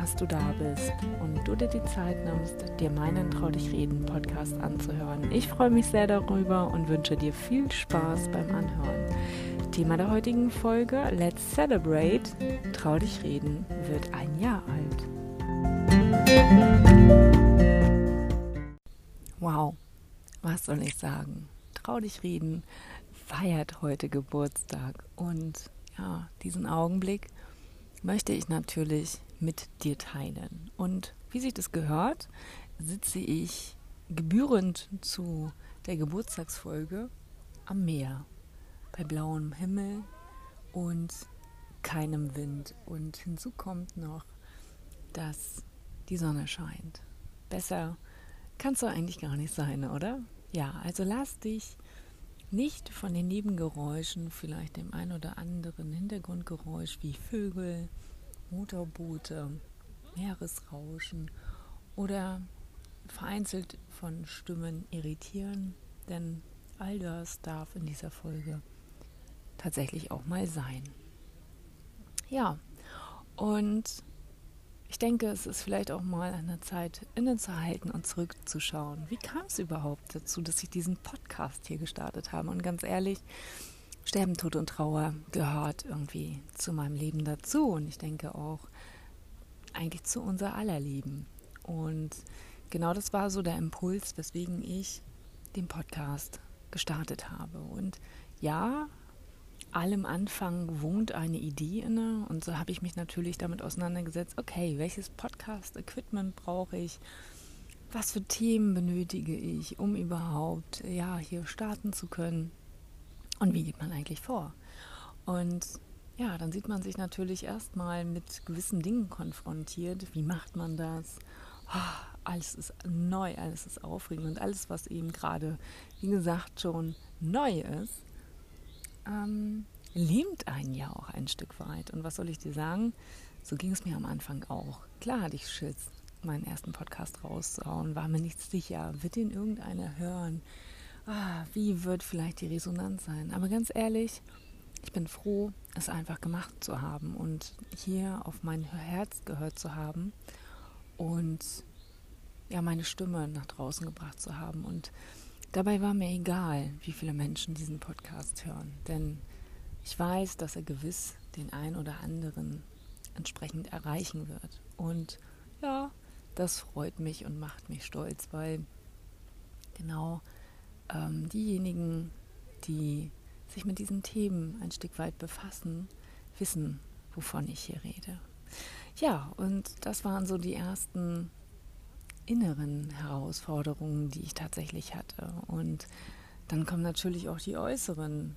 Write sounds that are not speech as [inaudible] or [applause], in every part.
dass du da bist und du dir die Zeit nimmst, dir meinen Trau dich reden Podcast anzuhören. Ich freue mich sehr darüber und wünsche dir viel Spaß beim Anhören. Thema der heutigen Folge: Let's Celebrate. Trau dich reden wird ein Jahr alt. Wow, was soll ich sagen? Trau dich reden feiert heute Geburtstag und ja, diesen Augenblick möchte ich natürlich mit dir teilen. Und wie sich das gehört, sitze ich gebührend zu der Geburtstagsfolge am Meer, bei blauem Himmel und keinem Wind. Und hinzu kommt noch, dass die Sonne scheint. Besser kannst du eigentlich gar nicht sein, oder? Ja, also lass dich nicht von den Nebengeräuschen, vielleicht dem ein oder anderen Hintergrundgeräusch wie Vögel, Motorboote, Meeresrauschen oder vereinzelt von Stimmen irritieren, denn all das darf in dieser Folge tatsächlich auch mal sein. Ja, und ich denke, es ist vielleicht auch mal an der Zeit, innezuhalten und zurückzuschauen. Wie kam es überhaupt dazu, dass ich diesen Podcast hier gestartet habe? Und ganz ehrlich, Sterben, Tod und Trauer gehört irgendwie zu meinem Leben dazu. Und ich denke auch eigentlich zu unser aller Leben. Und genau das war so der Impuls, weswegen ich den Podcast gestartet habe. Und ja, allem Anfang wohnt eine Idee inne und so habe ich mich natürlich damit auseinandergesetzt, okay, welches Podcast-Equipment brauche ich, was für Themen benötige ich, um überhaupt ja hier starten zu können und wie geht man eigentlich vor? Und ja, dann sieht man sich natürlich erstmal mit gewissen Dingen konfrontiert. Wie macht man das? Oh, alles ist neu, alles ist aufregend und alles, was eben gerade, wie gesagt, schon neu ist, ähm, lähmt einen ja auch ein Stück weit. Und was soll ich dir sagen? So ging es mir am Anfang auch. Klar hatte ich Schiss, meinen ersten Podcast rauszuhauen, war mir nicht sicher, wird ihn irgendeiner hören? Ah, wie wird vielleicht die Resonanz sein? Aber ganz ehrlich, ich bin froh, es einfach gemacht zu haben und hier auf mein Herz gehört zu haben und ja, meine Stimme nach draußen gebracht zu haben. Und Dabei war mir egal, wie viele Menschen diesen Podcast hören, denn ich weiß, dass er gewiss den einen oder anderen entsprechend erreichen wird. Und ja, das freut mich und macht mich stolz, weil genau ähm, diejenigen, die sich mit diesen Themen ein Stück weit befassen, wissen, wovon ich hier rede. Ja, und das waren so die ersten inneren Herausforderungen, die ich tatsächlich hatte. Und dann kommen natürlich auch die äußeren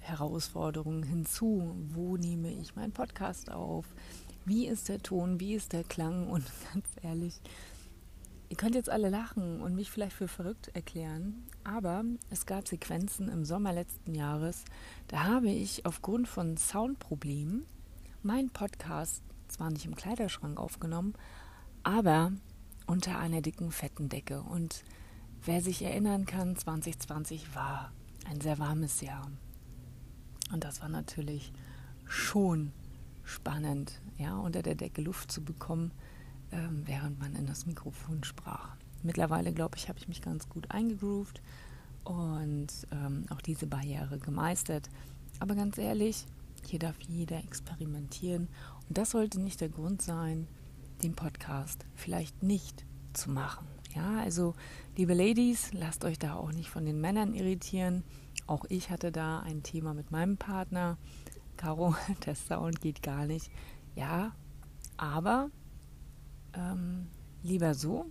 Herausforderungen hinzu. Wo nehme ich meinen Podcast auf? Wie ist der Ton? Wie ist der Klang? Und [laughs] ganz ehrlich, ihr könnt jetzt alle lachen und mich vielleicht für verrückt erklären, aber es gab Sequenzen im Sommer letzten Jahres, da habe ich aufgrund von Soundproblemen meinen Podcast zwar nicht im Kleiderschrank aufgenommen, aber unter einer dicken, fetten Decke. Und wer sich erinnern kann, 2020 war ein sehr warmes Jahr. Und das war natürlich schon spannend, ja, unter der Decke Luft zu bekommen, ähm, während man in das Mikrofon sprach. Mittlerweile, glaube ich, habe ich mich ganz gut eingegroovt und ähm, auch diese Barriere gemeistert. Aber ganz ehrlich, hier darf jeder experimentieren. Und das sollte nicht der Grund sein, den Podcast vielleicht nicht zu machen. Ja, also liebe Ladies, lasst euch da auch nicht von den Männern irritieren. Auch ich hatte da ein Thema mit meinem Partner. Caro, [laughs] der Sound geht gar nicht. Ja, aber ähm, lieber so,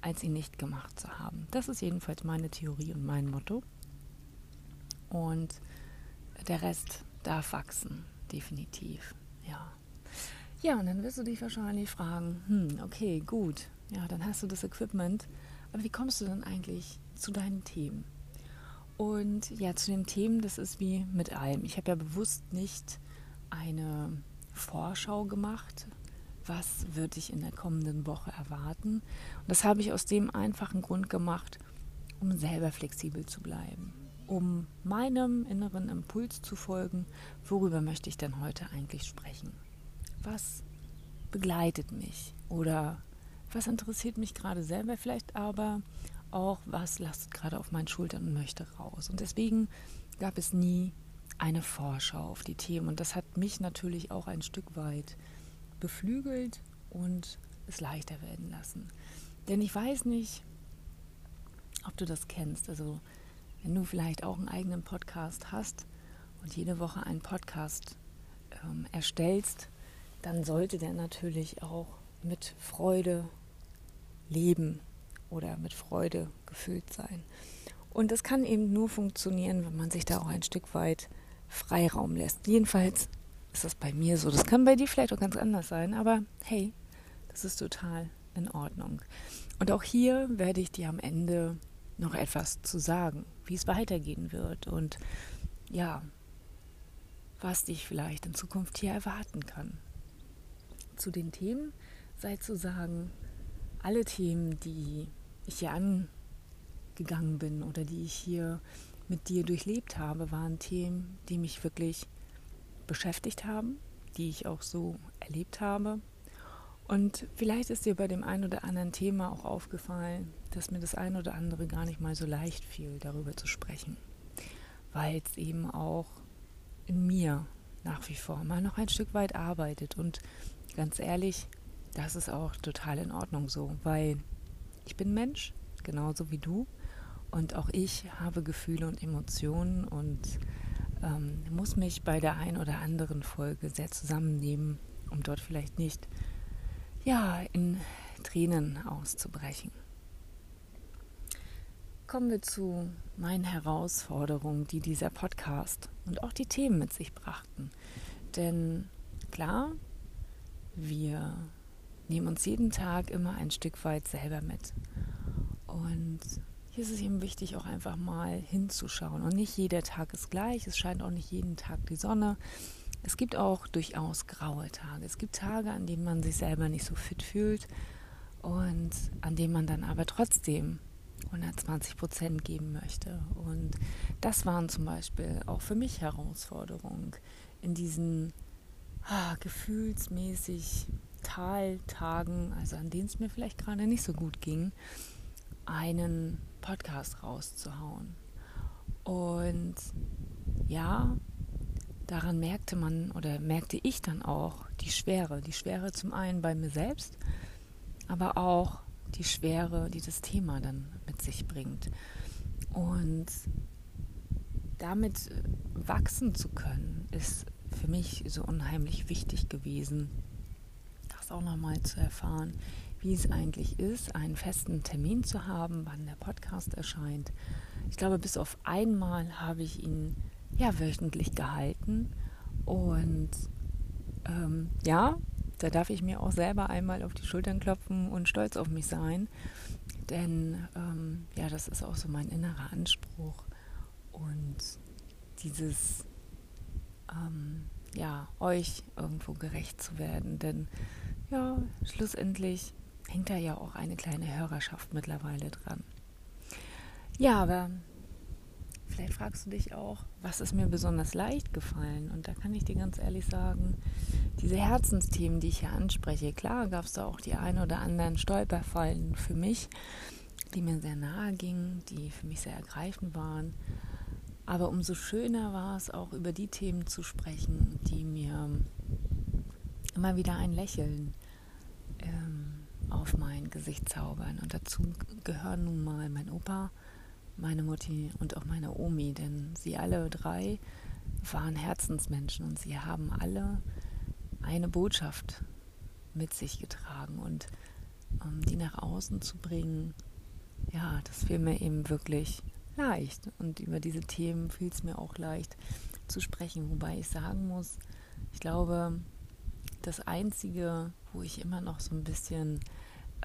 als ihn nicht gemacht zu haben. Das ist jedenfalls meine Theorie und mein Motto. Und der Rest darf wachsen, definitiv. Ja. Ja, und dann wirst du dich wahrscheinlich fragen, hm, okay, gut, ja, dann hast du das Equipment, aber wie kommst du dann eigentlich zu deinen Themen? Und ja, zu den Themen, das ist wie mit allem. Ich habe ja bewusst nicht eine Vorschau gemacht, was würde ich in der kommenden Woche erwarten. Und das habe ich aus dem einfachen Grund gemacht, um selber flexibel zu bleiben, um meinem inneren Impuls zu folgen, worüber möchte ich denn heute eigentlich sprechen was begleitet mich oder was interessiert mich gerade selber vielleicht aber auch, was lastet gerade auf meinen Schultern und möchte raus. Und deswegen gab es nie eine Vorschau auf die Themen. Und das hat mich natürlich auch ein Stück weit beflügelt und es leichter werden lassen. Denn ich weiß nicht, ob du das kennst. Also wenn du vielleicht auch einen eigenen Podcast hast und jede Woche einen Podcast ähm, erstellst, dann sollte der natürlich auch mit Freude leben oder mit Freude gefüllt sein. Und das kann eben nur funktionieren, wenn man sich da auch ein Stück weit Freiraum lässt. Jedenfalls ist das bei mir so. Das kann bei dir vielleicht auch ganz anders sein, aber hey, das ist total in Ordnung. Und auch hier werde ich dir am Ende noch etwas zu sagen, wie es weitergehen wird und ja, was dich vielleicht in Zukunft hier erwarten kann. Zu den Themen sei zu sagen, alle Themen, die ich hier angegangen bin oder die ich hier mit dir durchlebt habe, waren Themen, die mich wirklich beschäftigt haben, die ich auch so erlebt habe. Und vielleicht ist dir bei dem einen oder anderen Thema auch aufgefallen, dass mir das ein oder andere gar nicht mal so leicht fiel, darüber zu sprechen, weil es eben auch in mir nach wie vor mal noch ein Stück weit arbeitet. Und ganz ehrlich, das ist auch total in Ordnung so, weil ich bin Mensch, genauso wie du. Und auch ich habe Gefühle und Emotionen und ähm, muss mich bei der einen oder anderen Folge sehr zusammennehmen, um dort vielleicht nicht ja, in Tränen auszubrechen. Kommen wir zu meinen Herausforderungen, die dieser Podcast und auch die Themen mit sich brachten. Denn klar, wir nehmen uns jeden Tag immer ein Stück weit selber mit. Und hier ist es eben wichtig, auch einfach mal hinzuschauen. Und nicht jeder Tag ist gleich, es scheint auch nicht jeden Tag die Sonne. Es gibt auch durchaus graue Tage. Es gibt Tage, an denen man sich selber nicht so fit fühlt und an denen man dann aber trotzdem 120 Prozent geben möchte. Und das waren zum Beispiel auch für mich Herausforderungen in diesen ah, gefühlsmäßig Taltagen, also an denen es mir vielleicht gerade nicht so gut ging, einen Podcast rauszuhauen. Und ja, daran merkte man oder merkte ich dann auch die Schwere. Die Schwere zum einen bei mir selbst, aber auch die Schwere, die das Thema dann mit sich bringt. Und damit wachsen zu können, ist für mich so unheimlich wichtig gewesen, das auch nochmal zu erfahren, wie es eigentlich ist, einen festen Termin zu haben, wann der Podcast erscheint. Ich glaube, bis auf einmal habe ich ihn ja wöchentlich gehalten und ähm, ja, da darf ich mir auch selber einmal auf die Schultern klopfen und stolz auf mich sein. Denn ähm, ja, das ist auch so mein innerer Anspruch. Und dieses, ähm, ja, euch irgendwo gerecht zu werden. Denn ja, schlussendlich hängt da ja auch eine kleine Hörerschaft mittlerweile dran. Ja, aber vielleicht fragst du dich auch, was ist mir besonders leicht gefallen? Und da kann ich dir ganz ehrlich sagen, diese Herzensthemen, die ich hier anspreche, klar gab es da auch die ein oder anderen Stolperfallen für mich, die mir sehr nahe gingen, die für mich sehr ergreifend waren. Aber umso schöner war es auch über die Themen zu sprechen, die mir immer wieder ein Lächeln ähm, auf mein Gesicht zaubern. Und dazu gehören nun mal mein Opa, meine Mutti und auch meine Omi, denn sie alle drei waren Herzensmenschen und sie haben alle eine Botschaft mit sich getragen und ähm, die nach außen zu bringen, ja, das fiel mir eben wirklich leicht. Und über diese Themen fiel es mir auch leicht zu sprechen, wobei ich sagen muss, ich glaube, das Einzige, wo ich immer noch so ein bisschen,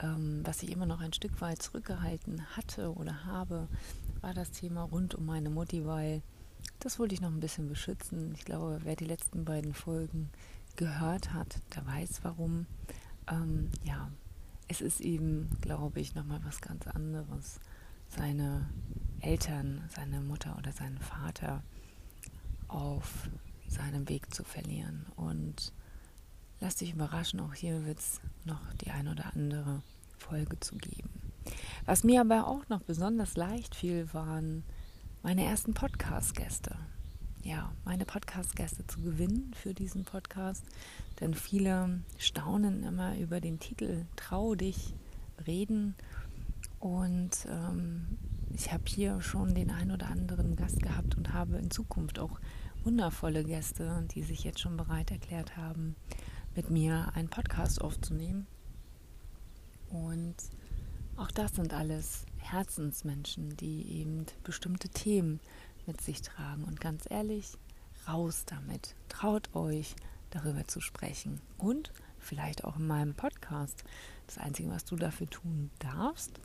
ähm, was ich immer noch ein Stück weit zurückgehalten hatte oder habe, war das Thema rund um meine Mutti, weil das wollte ich noch ein bisschen beschützen. Ich glaube, wer die letzten beiden Folgen gehört hat, der weiß warum. Ähm, ja, es ist eben, glaube ich, nochmal was ganz anderes, seine Eltern, seine Mutter oder seinen Vater auf seinem Weg zu verlieren. Und lass dich überraschen, auch hier wird es noch die ein oder andere Folge zu geben. Was mir aber auch noch besonders leicht fiel, waren meine ersten Podcast-Gäste. Ja, meine Podcast-Gäste zu gewinnen für diesen Podcast. Denn viele staunen immer über den Titel Trau dich reden. Und ähm, ich habe hier schon den ein oder anderen Gast gehabt und habe in Zukunft auch wundervolle Gäste, die sich jetzt schon bereit erklärt haben, mit mir einen Podcast aufzunehmen. Und auch das sind alles Herzensmenschen, die eben bestimmte Themen mit sich tragen. Und ganz ehrlich, raus damit. Traut euch, darüber zu sprechen. Und vielleicht auch in meinem Podcast. Das Einzige, was du dafür tun darfst,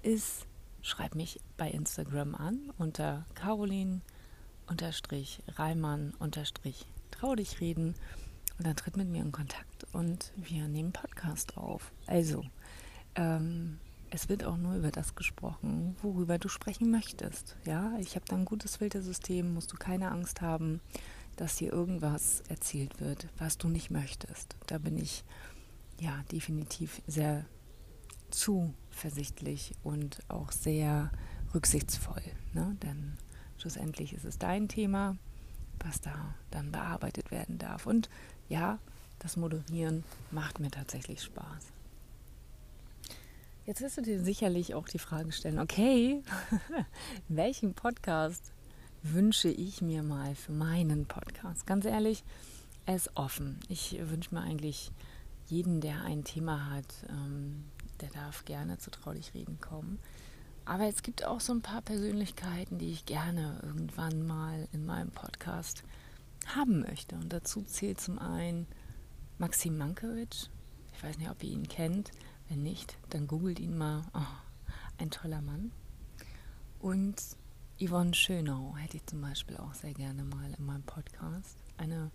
ist, schreib mich bei Instagram an unter Caroline Reimann Trau dich reden und dann tritt mit mir in Kontakt und wir nehmen Podcast auf. Also, ähm, es wird auch nur über das gesprochen, worüber du sprechen möchtest. Ja, ich habe da ein gutes Filtersystem, musst du keine Angst haben, dass hier irgendwas erzählt wird, was du nicht möchtest. Da bin ich ja definitiv sehr zuversichtlich und auch sehr rücksichtsvoll. Ne? Denn schlussendlich ist es dein Thema, was da dann bearbeitet werden darf. Und ja, das Moderieren macht mir tatsächlich Spaß. Jetzt wirst du dir sicherlich auch die Frage stellen, okay, [laughs] welchen Podcast wünsche ich mir mal für meinen Podcast? Ganz ehrlich, er ist offen. Ich wünsche mir eigentlich jeden, der ein Thema hat, ähm, der darf gerne zu Traulich reden kommen. Aber es gibt auch so ein paar Persönlichkeiten, die ich gerne irgendwann mal in meinem Podcast haben möchte. Und dazu zählt zum einen Maxim Mankiewicz. Ich weiß nicht, ob ihr ihn kennt. Wenn nicht, dann googelt ihn mal. Oh, ein toller Mann. Und Yvonne Schönau hätte ich zum Beispiel auch sehr gerne mal in meinem Podcast. Eine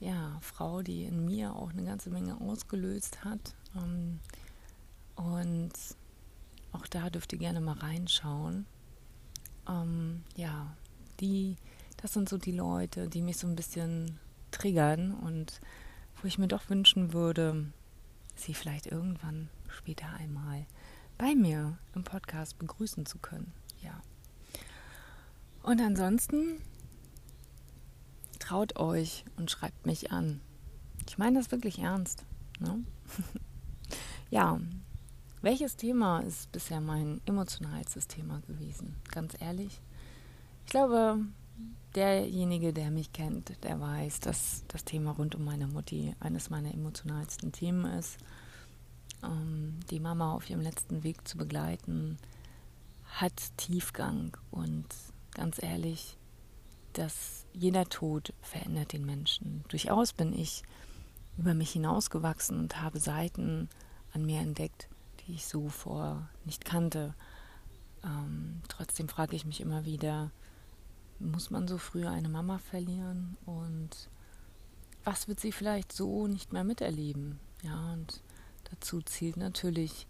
ja, Frau, die in mir auch eine ganze Menge ausgelöst hat. Ähm, und auch da dürft ihr gerne mal reinschauen. Ähm, ja, die, das sind so die Leute, die mich so ein bisschen triggern und wo ich mir doch wünschen würde, sie vielleicht irgendwann später einmal bei mir im Podcast begrüßen zu können. Ja. Und ansonsten traut euch und schreibt mich an. Ich meine das wirklich ernst. Ne? [laughs] ja, welches Thema ist bisher mein emotionalstes Thema gewesen? Ganz ehrlich. Ich glaube, derjenige, der mich kennt, der weiß, dass das Thema rund um meine Mutti eines meiner emotionalsten Themen ist ähm, die Mama auf ihrem letzten Weg zu begleiten, hat Tiefgang und ganz ehrlich, dass jeder Tod verändert den Menschen. Durchaus bin ich über mich hinausgewachsen und habe Seiten an mir entdeckt, die ich so vor nicht kannte. Ähm, trotzdem frage ich mich immer wieder, muss man so früh eine Mama verlieren und was wird sie vielleicht so nicht mehr miterleben? Ja, und Dazu zielt natürlich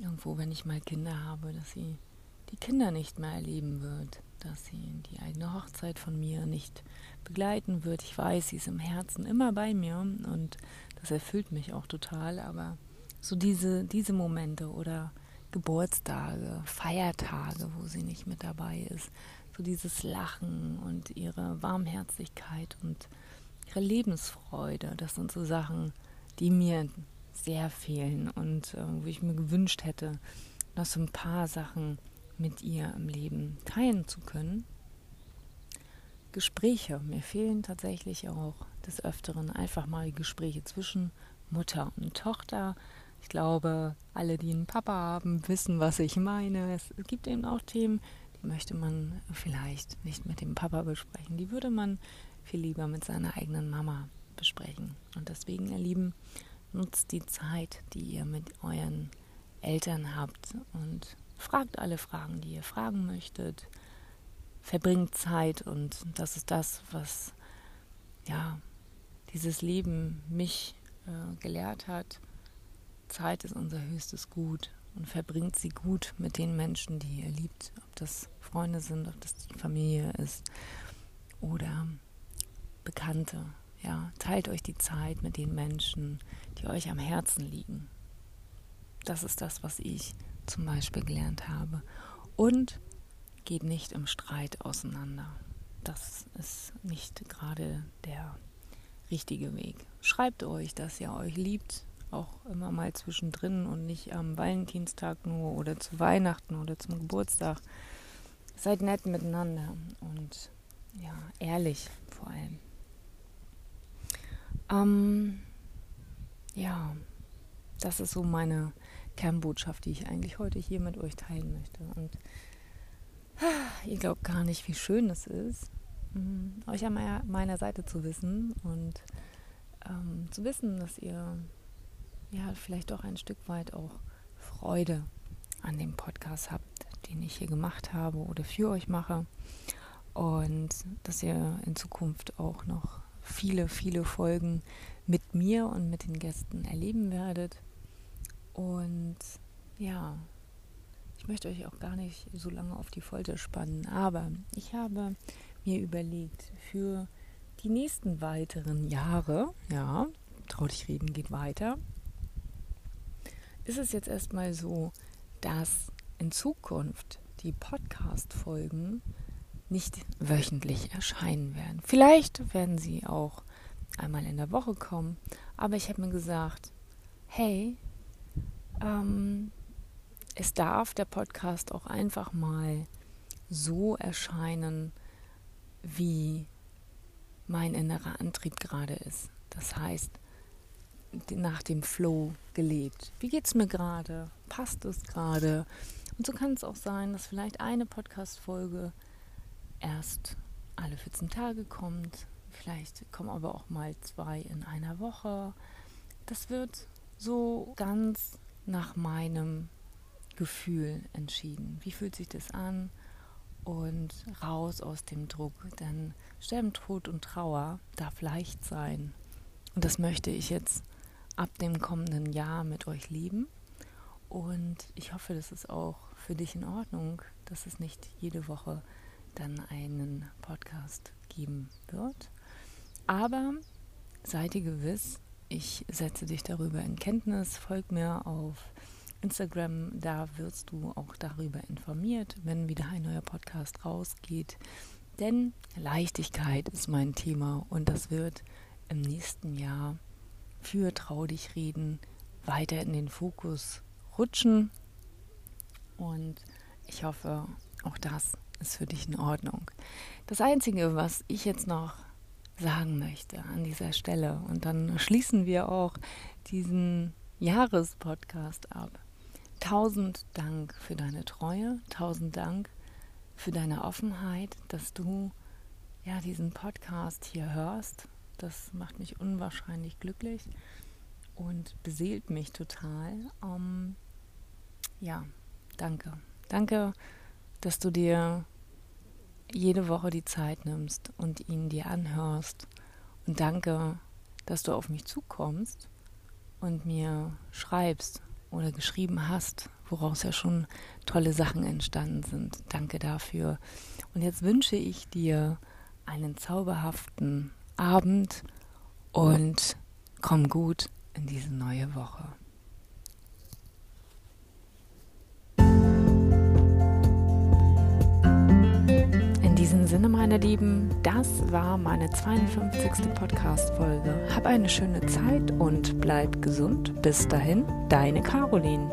irgendwo, wenn ich mal Kinder habe, dass sie die Kinder nicht mehr erleben wird, dass sie die eigene Hochzeit von mir nicht begleiten wird. Ich weiß, sie ist im Herzen immer bei mir und das erfüllt mich auch total, aber so diese, diese Momente oder Geburtstage, Feiertage, wo sie nicht mit dabei ist, so dieses Lachen und ihre Warmherzigkeit und ihre Lebensfreude, das sind so Sachen, die mir sehr fehlen und äh, wo ich mir gewünscht hätte, noch so ein paar Sachen mit ihr im Leben teilen zu können. Gespräche. Mir fehlen tatsächlich auch des Öfteren einfach mal Gespräche zwischen Mutter und Tochter. Ich glaube, alle, die einen Papa haben, wissen, was ich meine. Es gibt eben auch Themen, möchte man vielleicht nicht mit dem Papa besprechen. Die würde man viel lieber mit seiner eigenen Mama besprechen. Und deswegen, ihr Lieben, Nutzt die Zeit, die ihr mit euren Eltern habt und fragt alle Fragen, die ihr fragen möchtet. Verbringt Zeit und das ist das, was ja dieses Leben mich äh, gelehrt hat. Zeit ist unser höchstes Gut und verbringt sie gut mit den Menschen, die ihr liebt, ob das Freunde sind, ob das die Familie ist oder Bekannte. Ja, teilt euch die Zeit mit den Menschen, die euch am Herzen liegen. Das ist das, was ich zum Beispiel gelernt habe. Und geht nicht im Streit auseinander. Das ist nicht gerade der richtige Weg. Schreibt euch, dass ihr euch liebt, auch immer mal zwischendrin und nicht am Valentinstag nur oder zu Weihnachten oder zum Geburtstag. Seid nett miteinander und ja, ehrlich vor allem. Ähm, ja, das ist so meine Kernbotschaft, die ich eigentlich heute hier mit euch teilen möchte. Und ah, ihr glaubt gar nicht, wie schön es ist, ähm, euch an meiner Seite zu wissen und ähm, zu wissen, dass ihr ja vielleicht auch ein Stück weit auch Freude an dem Podcast habt, den ich hier gemacht habe oder für euch mache. Und dass ihr in Zukunft auch noch viele, viele Folgen mit mir und mit den Gästen erleben werdet. Und ja, ich möchte euch auch gar nicht so lange auf die Folter spannen, aber ich habe mir überlegt, für die nächsten weiteren Jahre, ja, trau dich reden geht weiter, ist es jetzt erstmal so, dass in Zukunft die Podcast-Folgen nicht wöchentlich erscheinen werden. Vielleicht werden sie auch einmal in der Woche kommen, aber ich habe mir gesagt, hey, ähm, es darf der Podcast auch einfach mal so erscheinen, wie mein innerer Antrieb gerade ist. Das heißt, nach dem Flow gelebt. Wie geht es mir gerade? Passt es gerade? Und so kann es auch sein, dass vielleicht eine Podcast-Folge erst alle 14 Tage kommt. Vielleicht kommen aber auch mal zwei in einer Woche. Das wird so ganz nach meinem Gefühl entschieden. Wie fühlt sich das an? Und raus aus dem Druck. Denn Sterben, Tod und Trauer darf leicht sein. Und das möchte ich jetzt ab dem kommenden Jahr mit euch leben. Und ich hoffe, das ist auch für dich in Ordnung, dass es nicht jede Woche dann einen Podcast geben wird. Aber seid ihr gewiss, ich setze dich darüber in Kenntnis. Folg mir auf Instagram, da wirst du auch darüber informiert, wenn wieder ein neuer Podcast rausgeht. Denn Leichtigkeit ist mein Thema und das wird im nächsten Jahr für Trau dich reden weiter in den Fokus rutschen. Und ich hoffe, auch das ist für dich in Ordnung. Das Einzige, was ich jetzt noch sagen möchte an dieser Stelle, und dann schließen wir auch diesen Jahrespodcast ab. Tausend Dank für deine Treue, tausend Dank für deine Offenheit, dass du ja diesen Podcast hier hörst das macht mich unwahrscheinlich glücklich und beseelt mich total. Um, ja, danke. Danke, dass du dir jede Woche die Zeit nimmst und ihn dir anhörst. Und danke, dass du auf mich zukommst und mir schreibst oder geschrieben hast, woraus ja schon tolle Sachen entstanden sind. Danke dafür. Und jetzt wünsche ich dir einen zauberhaften Abend und komm gut in diese neue Woche. In diesem Sinne, meine Lieben, das war meine 52. Podcast-Folge. Hab eine schöne Zeit und bleib gesund. Bis dahin, deine Caroline.